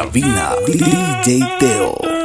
cabina DJ Teo.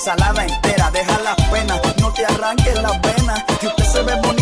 ensalada entera. Deja las penas, no te arranques las venas. Que usted se ve bonito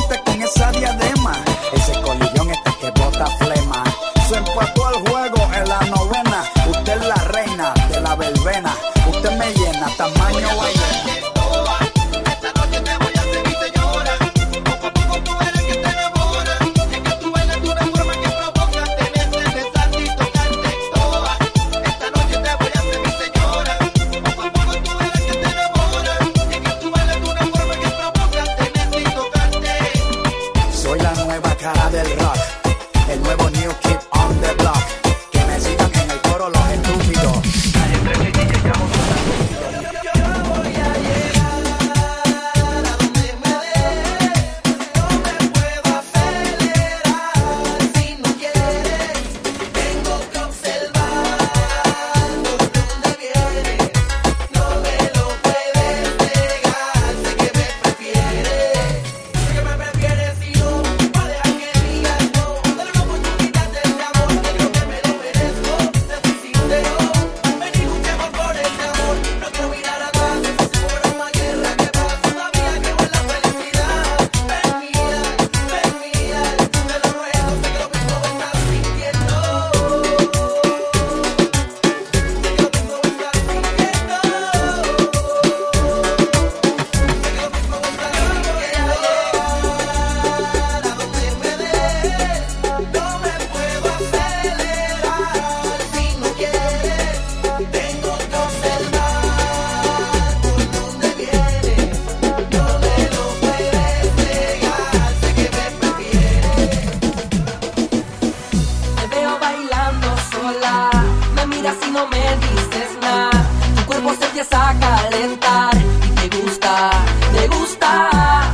no me dices nada. Tu cuerpo se empieza a calentar y te gusta, te gusta.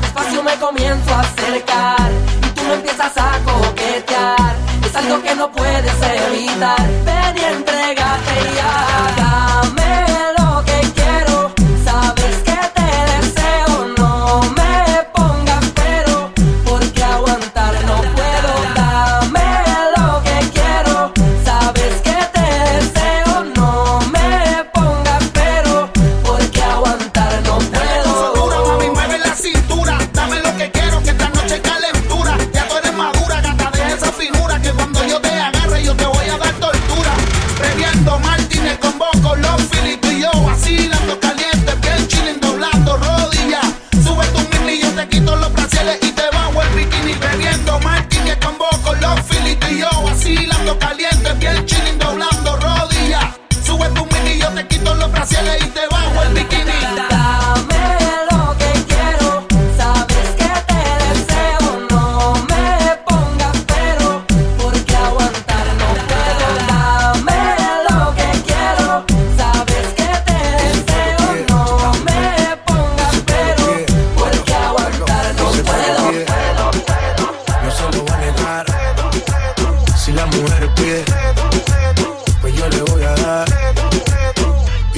Despacio me comienzo a acercar y tú me empiezas a coquetear. Es algo que no puedes evitar. Ven y entrégate ya.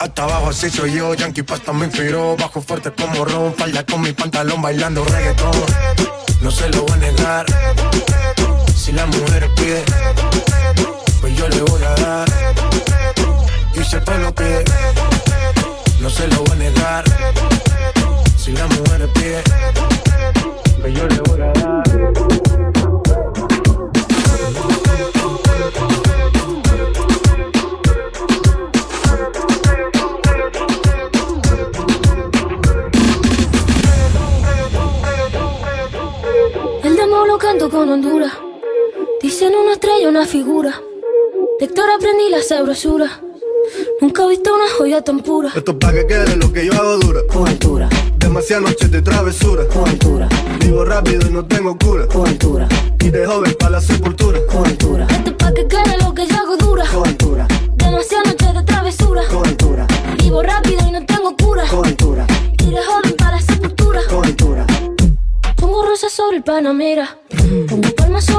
Hasta abajo así soy yo, Yankee Pasta me inspiró Bajo fuerte como Ron, falda con mi pantalón bailando reggaetón. No se lo voy a negar. Si la mujer pide Pues yo le voy a dar. Y si el lo pide No se lo voy a negar. Si la mujer pide, pues yo le voy a dar. Sabrosura. Nunca he visto una joya tan pura. Esto es pa' que quede lo que yo hago dura. Con altura. Demasiadas noches de travesura. Con altura. Vivo rápido y no tengo cura. Con altura. Y de joven para la sepultura. Con altura. Esto es pa' que quede lo que yo hago dura. Con altura. Demasiadas noches de travesura. Con altura. Vivo rápido y no tengo cura. Con altura. Y de joven para la sepultura. Con altura. Pongo rosas sobre el Panamera. Pongo palmas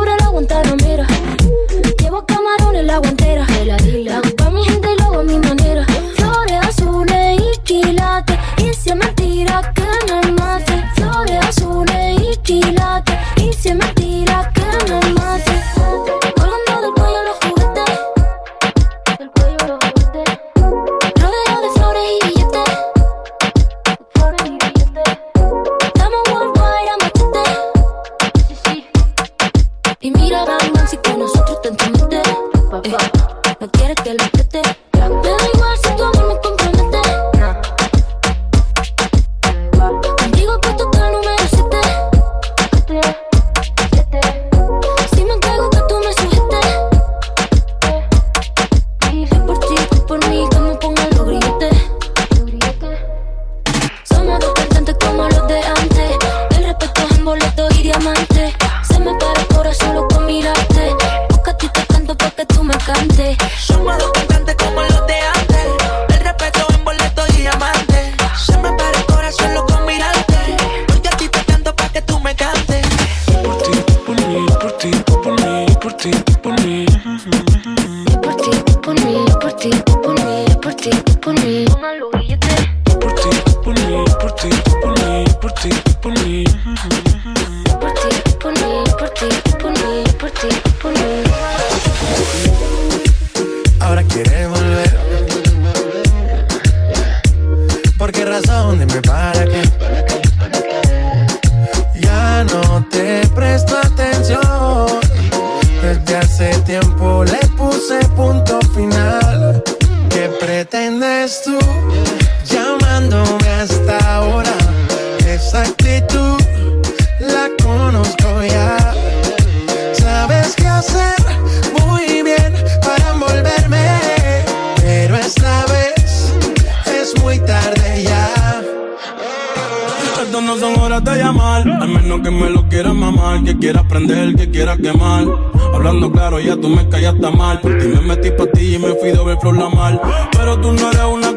actitud la conozco ya. Sabes qué hacer muy bien para envolverme, pero esta vez es muy tarde ya. Estas no son horas de llamar, al menos que me lo quieras mamar, que quieras prender, que quieras quemar. Hablando claro, ya tú me callaste mal. Por ti me metí pa' ti y me fui ver flor la mal. Pero tú no eres una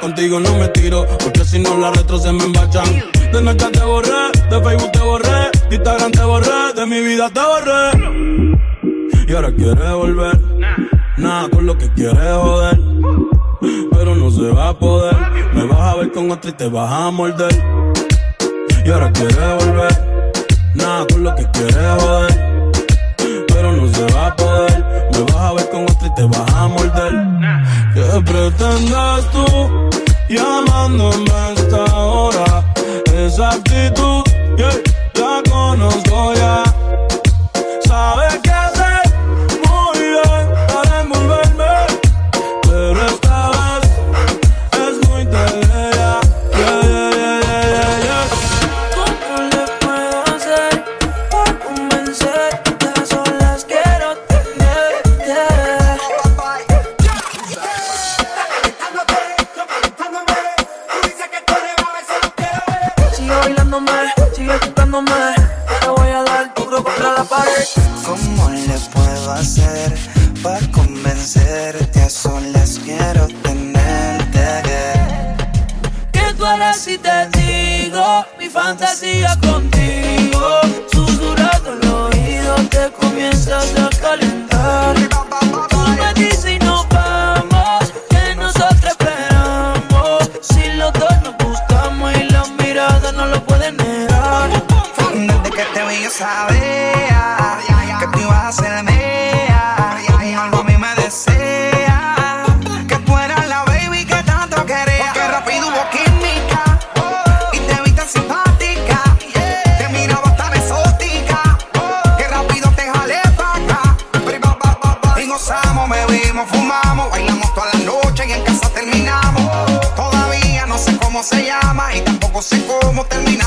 Contigo no me tiro, porque si no la retro se me embachan. De Snapchat te borré, de Facebook te borré, de Instagram te borré, de mi vida te borré. Y ahora quieres volver, nada con lo que quieres joder. Pero no se va a poder, me vas a ver con otra y te vas a morder. Y ahora quieres volver, nada con lo que quieres joder. Pretendes tú llamándome a esta hora. Esa actitud, yeah, ¿Cómo le puedo hacer para convencerte? A solas quiero tenerte. ¿Qué tú harás si te digo mi fantasía contigo? Susurrando el oído te comienzas a calentar. Tú me dices y nos vamos, que nosotros esperamos. Si los dos nos gustamos y las miradas no lo pueden negar. Desde que te vi yo sabía fumamos, bailamos toda la noche y en casa terminamos. Todavía no sé cómo se llama y tampoco sé cómo terminamos